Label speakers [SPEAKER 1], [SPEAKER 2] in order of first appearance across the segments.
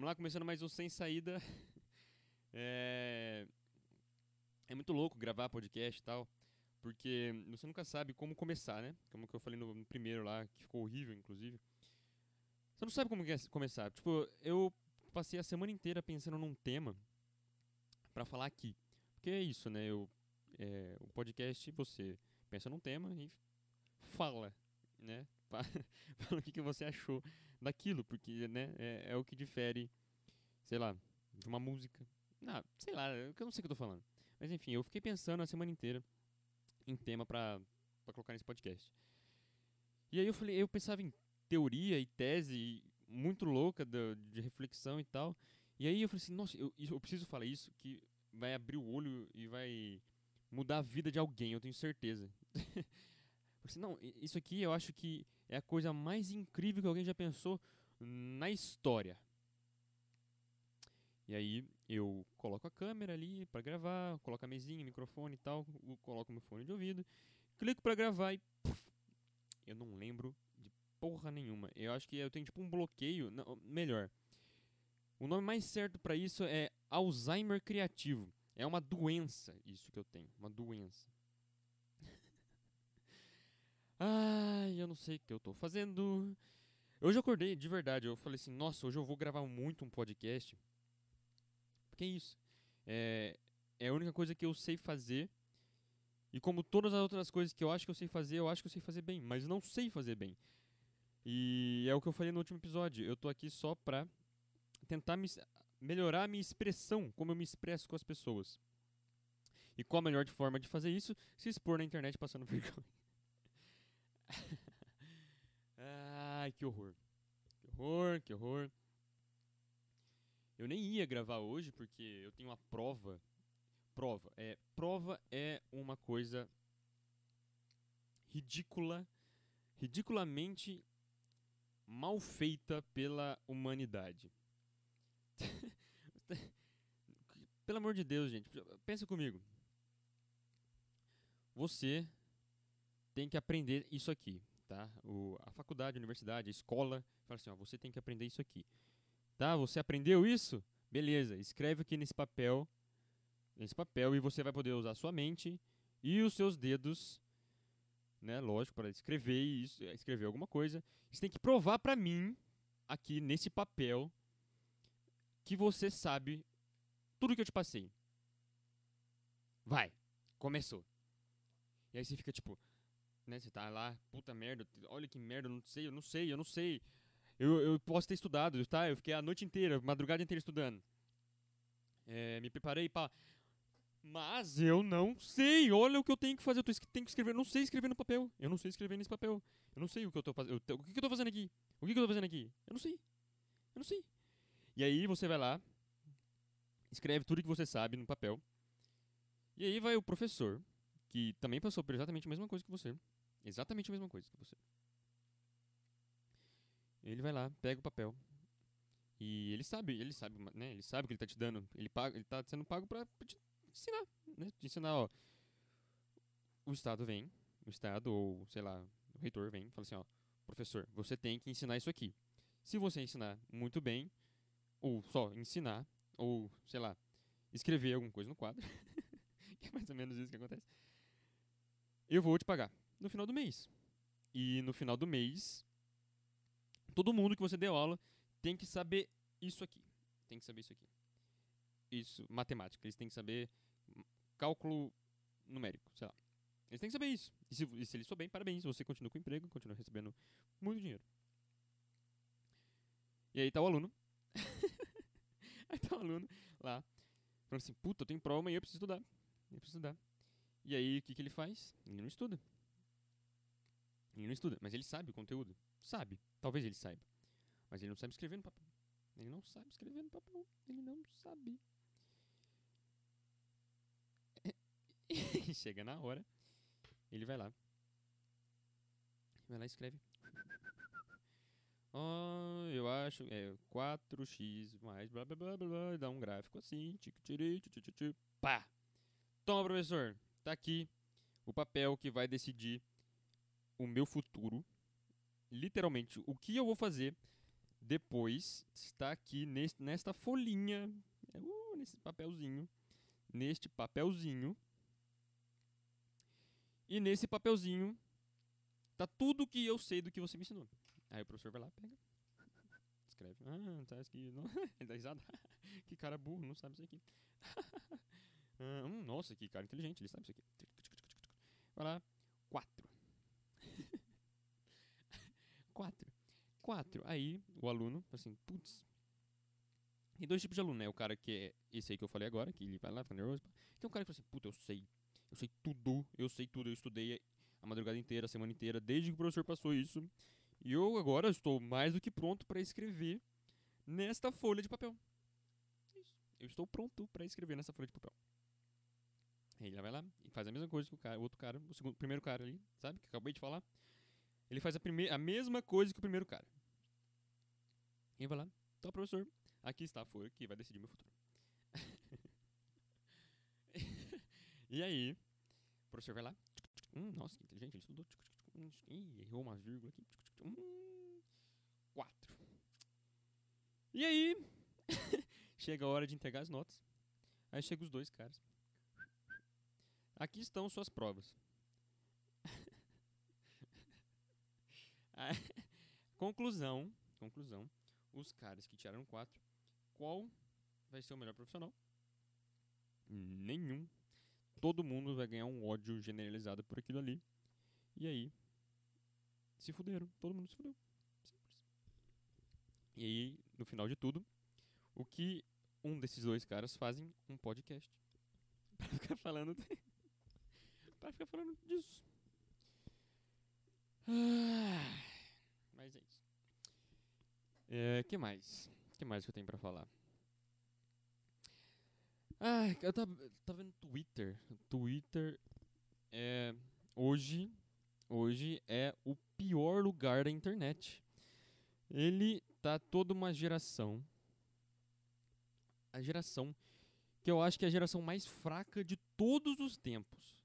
[SPEAKER 1] Vamos lá, começando mais um Sem Saída. é... é muito louco gravar podcast e tal, porque você nunca sabe como começar, né? Como que eu falei no, primeiro lá, que ficou horrível, inclusive. Você não sabe como é começar. Tipo, eu passei a semana inteira pensando num tema para falar aqui. Porque é isso, né? Eu, é, o podcast, você pensa num tema e fala, né? Fala o que, que você achou daquilo, porque, né? É, é, o que difere, sei lá, de uma música. Ah, sei lá, eu não sei o que eu tô falando. Mas enfim, eu fiquei pensando a semana inteira em tema pra, pra colocar nesse podcast. E aí eu falei, eu pensava em teoria e tese muito louca de, de reflexão e tal. E aí eu falei assim, nossa, eu, eu preciso falar isso que vai abrir o olho e vai mudar a vida de alguém, eu tenho certeza. assim, não, isso aqui eu acho que é a coisa mais incrível que alguém já pensou na história. E aí eu coloco a câmera ali para gravar, coloco a mesinha, microfone e tal, coloco meu fone de ouvido, clico para gravar e puff, eu não lembro porra nenhuma. Eu acho que eu tenho tipo um bloqueio. Não, melhor. O nome mais certo para isso é Alzheimer criativo. É uma doença isso que eu tenho. Uma doença. Ai, eu não sei o que eu tô fazendo. Hoje eu acordei, de verdade. Eu falei assim: nossa, hoje eu vou gravar muito um podcast. Porque é isso. É, é a única coisa que eu sei fazer. E como todas as outras coisas que eu acho que eu sei fazer, eu acho que eu sei fazer bem. Mas não sei fazer bem. E é o que eu falei no último episódio. Eu tô aqui só pra tentar me, melhorar a minha expressão, como eu me expresso com as pessoas. E qual a melhor forma de fazer isso? Se expor na internet passando vergonha. Ai, que horror. Que horror, que horror. Eu nem ia gravar hoje porque eu tenho uma prova. Prova. É, prova é uma coisa ridícula, ridiculamente mal feita pela humanidade. Pelo amor de Deus, gente, pensa comigo. Você tem que aprender isso aqui, tá? O, a faculdade, a universidade, a escola, fala assim, ó, você tem que aprender isso aqui. Tá? Você aprendeu isso? Beleza, escreve aqui nesse papel, nesse papel e você vai poder usar sua mente e os seus dedos né? Lógico, para escrever isso, escrever alguma coisa. Você tem que provar para mim aqui nesse papel que você sabe tudo que eu te passei. Vai, começou. E aí você fica tipo, né? Você tá lá, puta merda, olha que merda, eu não sei, eu não sei, eu não sei. Eu, eu posso ter estudado, tá? Eu fiquei a noite inteira, madrugada inteira estudando. É, me preparei para mas eu não sei. Olha o que eu tenho que fazer. Eu tenho que escrever. Eu não sei escrever no papel. Eu não sei escrever nesse papel. Eu não sei o que eu tô fazendo. O que, que eu tô fazendo aqui? O que, que eu tô fazendo aqui? Eu não sei. Eu não sei. E aí você vai lá, escreve tudo que você sabe no papel. E aí vai o professor, que também passou por exatamente a mesma coisa que você. Exatamente a mesma coisa que você. Ele vai lá, pega o papel. E ele sabe, ele sabe, né? Ele sabe que ele tá te dando. Ele, paga, ele tá sendo pago pra, te ensinar, né? De ensinar, ó. O Estado vem, o Estado, ou sei lá, o reitor vem e fala assim, ó, professor, você tem que ensinar isso aqui. Se você ensinar muito bem, ou só ensinar, ou, sei lá, escrever alguma coisa no quadro, que é mais ou menos isso que acontece, eu vou te pagar no final do mês. E no final do mês, todo mundo que você deu aula tem que saber isso aqui. Tem que saber isso aqui isso, matemática. Eles têm que saber cálculo numérico, sei lá. Eles têm que saber isso. E se, e se eles souberem, parabéns, você continua com o emprego, continua recebendo muito dinheiro. E aí tá o aluno. aí tá o aluno lá, falando assim, puta, eu tenho prova amanhã, eu preciso estudar. Eu preciso estudar. E aí, o que, que ele faz? Ele não estuda. Ele não estuda, mas ele sabe o conteúdo. Sabe. Talvez ele saiba. Mas ele não sabe escrever no papel. Ele não sabe escrever no papel. Ele não sabe. chega na hora, ele vai lá. Vai lá e escreve. Oh, eu acho é 4x mais blá blá blá blá, dá um gráfico assim, tic tiri, tic tic pá. Toma, professor, tá aqui o papel que vai decidir o meu futuro. Literalmente, o que eu vou fazer depois está aqui neste, nesta folhinha, uh, nesse papelzinho, neste papelzinho. E nesse papelzinho tá tudo que eu sei do que você me ensinou. Aí o professor vai lá, pega, escreve. Ah, tá. Não. Ele dá risada. que cara burro, não sabe isso aqui. ah, hum, nossa, que cara inteligente, ele sabe isso aqui. Vai lá, quatro. Quatro. Quatro. Aí o aluno, assim, putz. Tem dois tipos de aluno, né? O cara que é esse aí que eu falei agora, que ele vai lá, fica nervoso. Tem um cara que fala assim, puta, eu sei. Eu sei tudo, eu sei tudo, eu estudei a madrugada inteira, a semana inteira, desde que o professor passou isso. E eu agora estou mais do que pronto para escrever nesta folha de papel. Isso. Eu estou pronto para escrever nessa folha de papel. Ele vai lá e faz a mesma coisa que o, cara, o outro cara, o segundo, primeiro cara ali, sabe? Que acabei de falar. Ele faz a, primeira, a mesma coisa que o primeiro cara. E vai lá, então, professor, aqui está a folha que vai decidir meu futuro. e aí, o professor vai lá. Hum, nossa, que inteligente, ele estudou. Ih, errou uma vírgula aqui. Hum, quatro. E aí, chega a hora de entregar as notas. Aí chegam os dois caras. Aqui estão suas provas. conclusão, conclusão. Os caras que tiraram quatro, qual vai ser o melhor profissional? Nenhum. Todo mundo vai ganhar um ódio generalizado por aquilo ali. E aí, se fuderam. Todo mundo se fudeu. Simples. E aí, no final de tudo, o que um desses dois caras fazem? Um podcast. pra ficar falando. pra ficar falando disso. Ah, mas é isso. É, que mais? que mais que eu tenho pra falar? Ah, eu tava, tava vendo Twitter. Twitter é. Hoje. Hoje é o pior lugar da internet. Ele tá toda uma geração. A geração que eu acho que é a geração mais fraca de todos os tempos.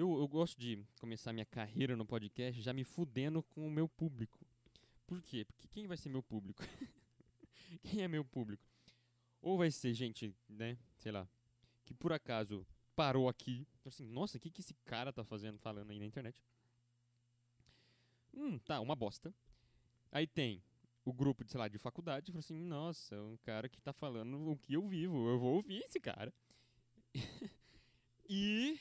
[SPEAKER 1] Eu, eu gosto de começar minha carreira no podcast já me fudendo com o meu público. Por quê? Porque quem vai ser meu público? quem é meu público? Ou vai ser gente, né, sei lá, que por acaso parou aqui, assim, nossa, o que, que esse cara tá fazendo, falando aí na internet? Hum, tá, uma bosta. Aí tem o grupo, de, sei lá, de faculdade, falou assim, nossa, um cara que tá falando o que eu vivo, eu vou ouvir esse cara. e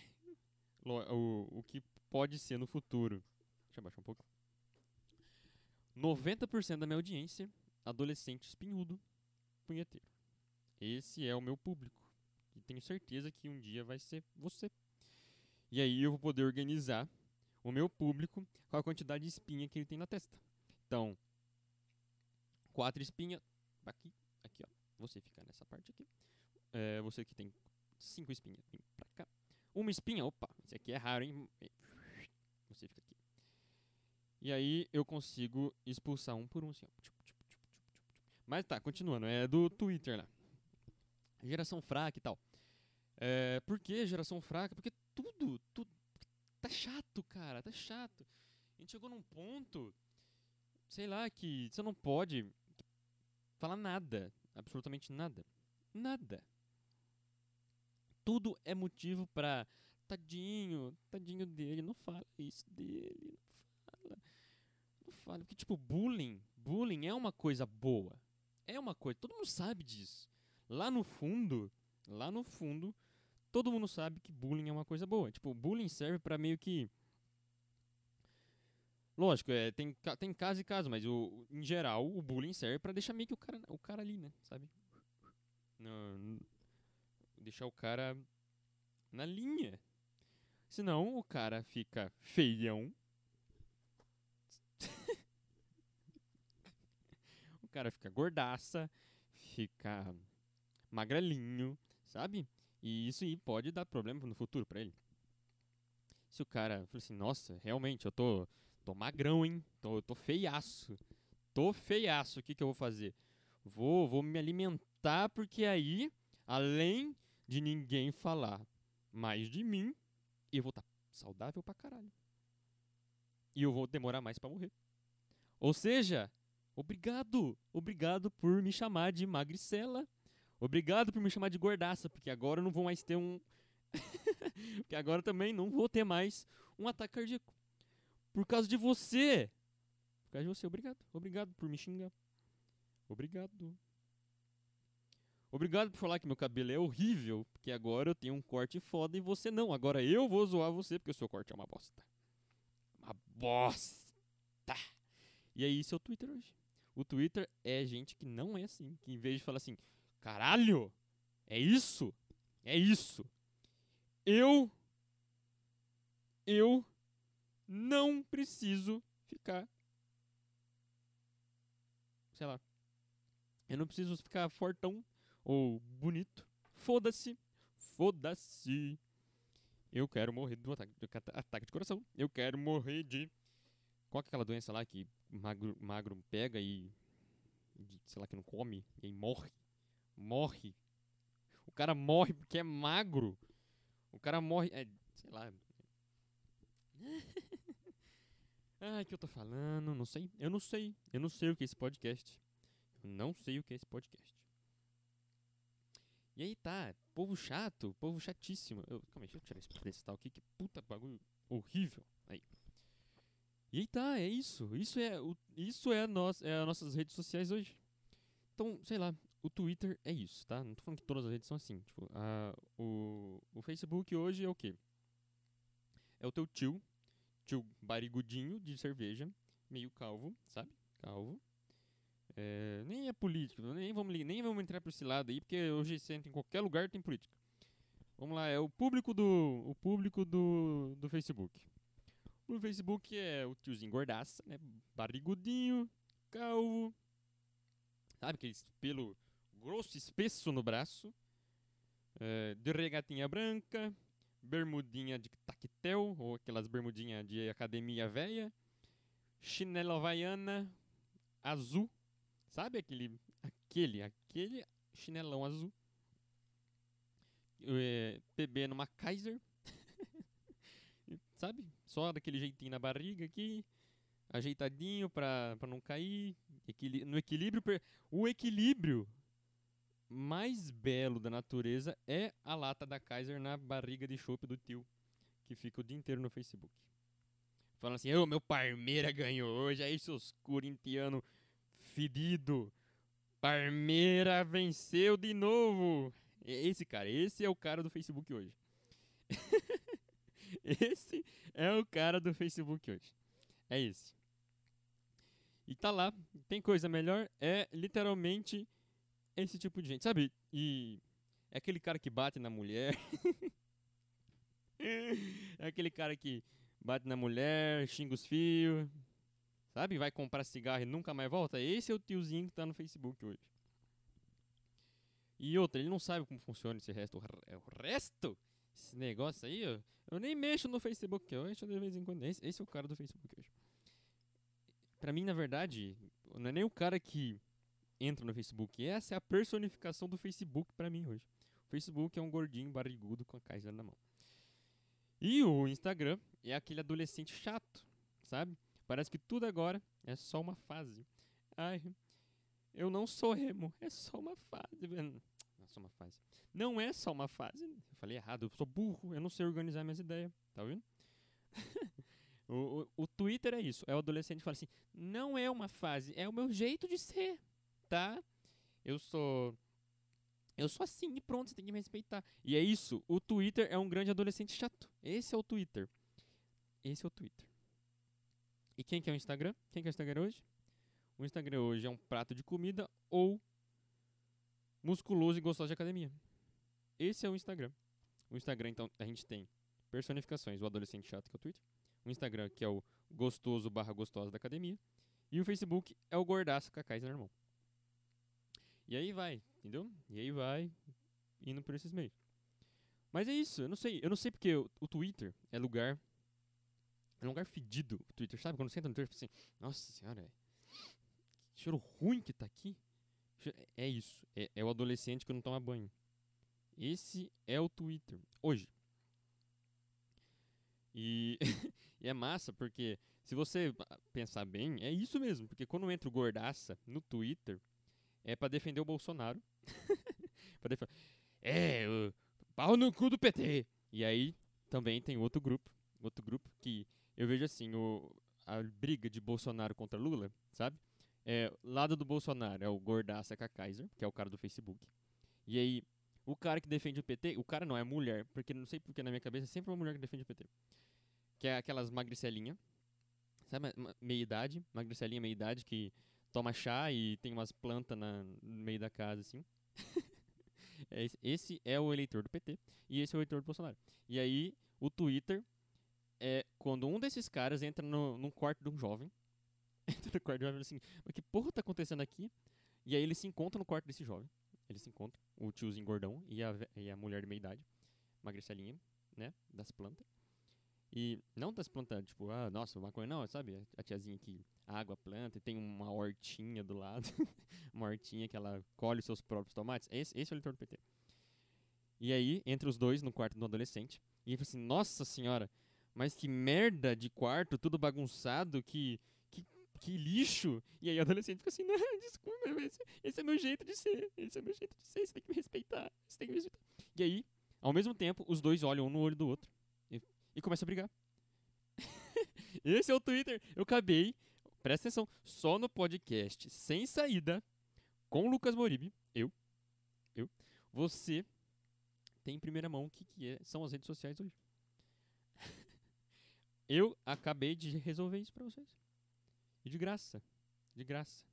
[SPEAKER 1] o, o que pode ser no futuro. Deixa eu baixar um pouco. 90% da minha audiência, adolescente espinhudo, punheteiro. Esse é o meu público. E tenho certeza que um dia vai ser você. E aí eu vou poder organizar o meu público com a quantidade de espinha que ele tem na testa. Então, quatro espinhas. Aqui, aqui, ó. Você fica nessa parte aqui. É, você que tem cinco espinhas, vem pra cá. Uma espinha, opa, esse aqui é raro, hein? Você fica aqui. E aí eu consigo expulsar um por um, assim, ó. Mas tá, continuando, é do Twitter lá. Geração fraca e tal. É, por que geração fraca? Porque tudo, tudo tá chato, cara, tá chato. A gente chegou num ponto, sei lá, que você não pode falar nada, absolutamente nada. Nada. Tudo é motivo pra tadinho, tadinho dele, não fala isso dele, não fala. Não fala, porque tipo, bullying, bullying é uma coisa boa. É uma coisa, todo mundo sabe disso. Lá no fundo, lá no fundo, todo mundo sabe que bullying é uma coisa boa. Tipo, bullying serve para meio que. Lógico, é, tem, tem caso e caso, mas o, em geral o bullying serve para deixar meio que o cara, o cara ali, né? Sabe? Não, deixar o cara na linha. Senão o cara fica feião. o cara fica gordaça, fica magrelinho, sabe? E isso aí pode dar problema no futuro pra ele. Se o cara fala assim, nossa, realmente, eu tô, tô magrão, hein? Tô, tô feiaço. Tô feiaço, o que, que eu vou fazer? Vou, vou me alimentar, porque aí, além de ninguém falar mais de mim, eu vou estar tá saudável pra caralho. E eu vou demorar mais para morrer. Ou seja, Obrigado, obrigado por me chamar de magricela. Obrigado por me chamar de gordaça, porque agora eu não vou mais ter um. porque agora também não vou ter mais um ataque cardíaco. Por causa de você. Por causa de você, obrigado. Obrigado por me xingar. Obrigado. Obrigado por falar que meu cabelo é horrível, porque agora eu tenho um corte foda e você não. Agora eu vou zoar você porque o seu corte é uma bosta. Uma bosta. E aí, isso é o Twitter hoje. O Twitter é gente que não é assim, que em vez de falar assim, caralho, é isso, é isso. Eu, eu não preciso ficar, sei lá, eu não preciso ficar fortão ou bonito. Foda-se. Foda-se. Eu quero morrer do ataque, do ataque de coração. Eu quero morrer de. Qual é aquela doença lá que magro, magro pega e. sei lá, que não come e aí morre? Morre. O cara morre porque é magro. O cara morre. É, sei lá. ah, que eu tô falando? Não sei. Eu não sei. Eu não sei o que é esse podcast. Eu não sei o que é esse podcast. E aí tá, povo chato, povo chatíssimo. Eu, calma aí, deixa eu tirar esse pedestal aqui, que puta bagulho horrível. Aí. E aí tá, é isso. Isso é, o, isso é, a é as nossas redes sociais hoje. Então, sei lá, o Twitter é isso, tá? Não tô falando que todas as redes são assim. Tipo, a, o, o Facebook hoje é o quê? É o teu tio, tio barigudinho de cerveja, meio calvo, sabe? Calvo. É, nem é político, nem vamos, nem vamos entrar por esse lado aí, porque hoje entra em qualquer lugar tem política. Vamos lá, é o público do, o público do, do Facebook. O Facebook é o tiozinho gordaça, né? Barrigudinho, calvo, sabe aquele pelo grosso, espesso no braço, é, de regatinha branca, bermudinha de tactel, ou aquelas bermudinhas de academia velha, chinela havaiana azul, Sabe aquele, aquele, aquele chinelão azul? É, PB numa Kaiser. Sabe? Só daquele jeitinho na barriga aqui. Ajeitadinho pra, pra não cair. No equilíbrio. O equilíbrio mais belo da natureza é a lata da Kaiser na barriga de chope do tio. Que fica o dia inteiro no Facebook. Falando assim, ô, oh, meu Parmeira ganhou hoje, aí seus corintianos fedido. Parmeira venceu de novo. Esse cara, esse é o cara do Facebook hoje. esse é o cara do Facebook hoje. É esse. E tá lá, tem coisa melhor, é literalmente esse tipo de gente, sabe? E é aquele cara que bate na mulher. é aquele cara que bate na mulher, xinga os fios, Sabe? Vai comprar cigarro e nunca mais volta. Esse é o tiozinho que tá no Facebook hoje. E outra, ele não sabe como funciona esse resto. O é resto? Esse negócio aí, ó, eu nem mexo no Facebook, eu mexo de vez em quando. Esse, esse é o cara do Facebook hoje. Pra mim, na verdade, não é nem o cara que entra no Facebook. Essa é a personificação do Facebook pra mim hoje. O Facebook é um gordinho barrigudo com a Kaiser na mão. E o Instagram é aquele adolescente chato, sabe? Parece que tudo agora é só uma fase. Ai, eu não sou emo, é só uma fase. Não é só uma fase. Não é só uma fase. Eu falei errado, eu sou burro, eu não sei organizar minhas ideias. Tá vendo? o, o, o, Twitter é isso. É o adolescente que fala assim: não é uma fase, é o meu jeito de ser, tá? Eu sou. Eu sou assim e pronto, você tem que me respeitar. E é isso. O Twitter é um grande adolescente chato. Esse é o Twitter. Esse é o Twitter. E quem que é o Instagram? Quem que é o Instagram hoje? O Instagram hoje é um prato de comida ou musculoso e gostoso de academia. Esse é o Instagram. O Instagram, então, a gente tem personificações, o adolescente chato, que é o Twitter. O Instagram, que é o gostoso barra gostosa da academia. E o Facebook é o gordaço Kaiser irmão. E aí vai, entendeu? E aí vai indo por esses meios. Mas é isso, eu não sei. Eu não sei porque o Twitter é lugar é um lugar fedido o Twitter, sabe? Quando você entra no Twitter, assim, nossa senhora, que cheiro ruim que tá aqui. É isso. É, é o adolescente que não toma banho. Esse é o Twitter. Hoje. E, e é massa porque se você pensar bem, é isso mesmo. Porque quando entra o Gordaça no Twitter, é pra defender o Bolsonaro. pra defender... É, o pau no cu do PT. E aí também tem outro grupo. Outro grupo que eu vejo assim, o, a briga de Bolsonaro contra Lula, sabe? É, lado do Bolsonaro é o Gordaça com a Kaiser, que é o cara do Facebook. E aí, o cara que defende o PT, o cara não, é mulher, porque não sei porque na minha cabeça é sempre uma mulher que defende o PT. Que é aquelas magricelinha, sabe, meia idade, magricelinha meia idade que toma chá e tem umas plantas no meio da casa, assim. esse é o eleitor do PT e esse é o eleitor do Bolsonaro. E aí, o Twitter é quando um desses caras entra no, num quarto de um jovem, entra no quarto de um jovem assim, mas que porra tá acontecendo aqui? E aí ele se encontra no quarto desse jovem, ele se encontra, o tiozinho gordão e a, e a mulher de meia idade, magricelinha, né, das plantas. E não das plantas, tipo, ah, nossa, maconha, não, sabe? A tiazinha que água planta e tem uma hortinha do lado, uma hortinha que ela colhe os seus próprios tomates. Esse, esse é o eleitor do PT. E aí, entre os dois, no quarto do adolescente, e ele fala assim, nossa senhora, mas que merda de quarto, tudo bagunçado, que, que, lixo. E aí o adolescente fica assim, não, desculpa, esse, esse é meu jeito de ser, esse é meu jeito de ser, você tem que me respeitar, você tem que me respeitar. E aí, ao mesmo tempo, os dois olham um no olho do outro e começa a brigar. Esse é o Twitter. Eu acabei, presta atenção, só no podcast, sem saída, com o Lucas Moribe, eu, eu, você tem em primeira mão o que, que é, são as redes sociais hoje. Eu acabei de resolver isso pra vocês. E de graça. De graça.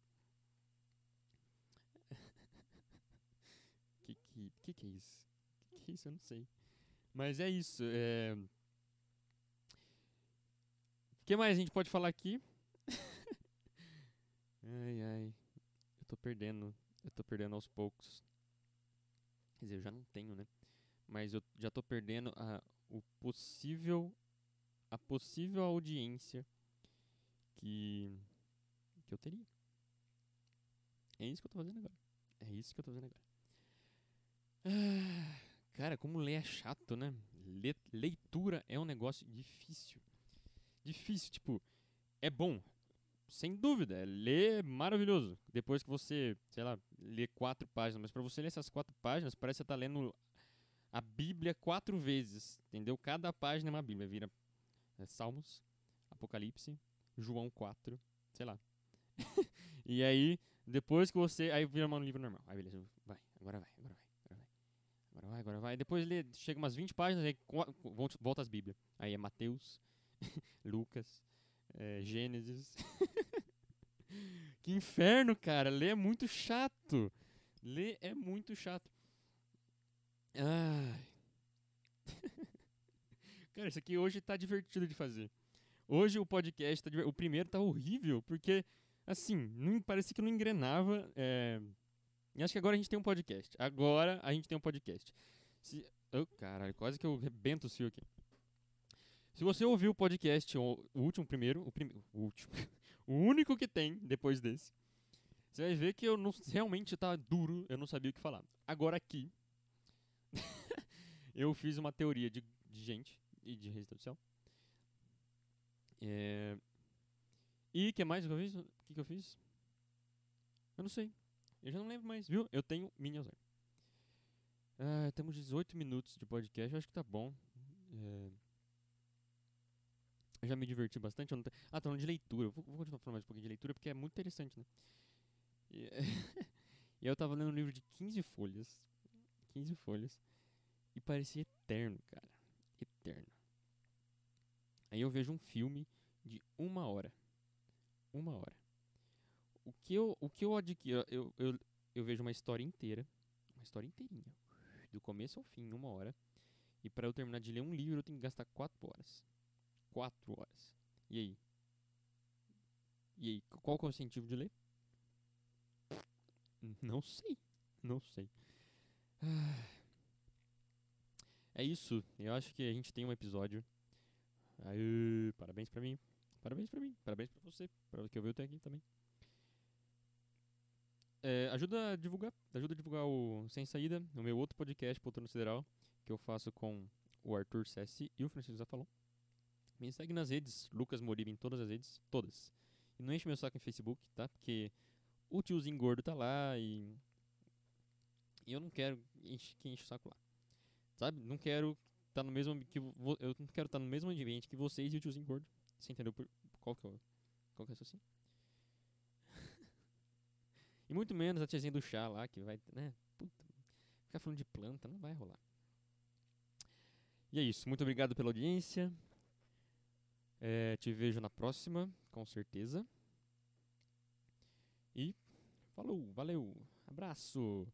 [SPEAKER 1] que, que, que que é isso? Que que é isso? Eu não sei. Mas é isso. É que mais a gente pode falar aqui? ai, ai. Eu tô perdendo. Eu tô perdendo aos poucos. Quer dizer, eu já não tenho, né? Mas eu já tô perdendo a, o possível. A possível audiência que. que eu teria. É isso que eu tô fazendo agora. É isso que eu tô fazendo agora. Ah, cara, como ler é chato, né? Le leitura é um negócio difícil difícil, tipo, é bom. Sem dúvida, ler é maravilhoso. Depois que você, sei lá, lê quatro páginas, mas para você ler essas quatro páginas, parece que você tá lendo a Bíblia quatro vezes, entendeu? Cada página é uma Bíblia, vira é, Salmos, Apocalipse, João 4, sei lá. e aí, depois que você, aí vira um livro normal. Aí beleza, vai, agora vai, agora vai. Agora vai, agora vai. Depois lê, chega umas 20 páginas, aí volta as Bíblias. Aí é Mateus, Lucas, é, Gênesis. que inferno, cara. Ler é muito chato. Ler é muito chato. Ai. Cara, isso aqui hoje tá divertido de fazer. Hoje o podcast, tá, o primeiro tá horrível, porque, assim, não, parecia que não engrenava. É, e acho que agora a gente tem um podcast. Agora a gente tem um podcast. Se, oh, caralho, quase que eu rebento o fio aqui. Se você ouviu o podcast, o, último primeiro, o, o último, o único que tem depois desse, você vai ver que eu não, realmente tá duro, eu não sabia o que falar. Agora aqui, eu fiz uma teoria de, de gente e de social. É, e o que mais que eu fiz? O que, que eu fiz? Eu não sei. Eu já não lembro mais, viu? Eu tenho mini Alzheimer. Ah, temos 18 minutos de podcast, eu acho que tá bom. É, eu já me diverti bastante. Não Ah, tô falando de leitura. Vou, vou, continuar falando mais um pouquinho de leitura porque é muito interessante, né? E, e eu tava lendo um livro de 15 folhas. 15 folhas. E parecia eterno, cara. Eterno. Aí eu vejo um filme de uma hora. Uma hora. O que eu, o que eu adquiro, eu, eu, eu vejo uma história inteira. Uma história inteirinha. Do começo ao fim, uma hora. E para eu terminar de ler um livro, eu tenho que gastar quatro horas quatro horas. E aí? E aí, qual que é o incentivo de ler? Não sei. Não sei. É isso. Eu acho que a gente tem um episódio. Aí, parabéns pra mim. Parabéns pra mim. Parabéns pra você. Pra que eu vi até aqui também. É, ajuda a divulgar. Ajuda a divulgar o Sem Saída, o meu outro podcast, Poltrona Sideral, que eu faço com o Arthur Sessi e o Francisco Zafalon. Me segue nas redes, Lucas Moriba em todas as redes, todas. E não enche meu saco em Facebook, tá? Porque o tiozinho gordo tá lá e. E eu não quero que enche o saco lá. Sabe? Não quero tá no mesmo que eu não quero estar tá no mesmo ambiente que vocês e o tiozinho gordo. Você entendeu por, qual que é o, qual que é assim? e muito menos a tiazinha do chá lá que vai, né? Puta, ficar falando de planta não vai rolar. E é isso. Muito obrigado pela audiência. É, te vejo na próxima, com certeza. E falou, valeu, abraço.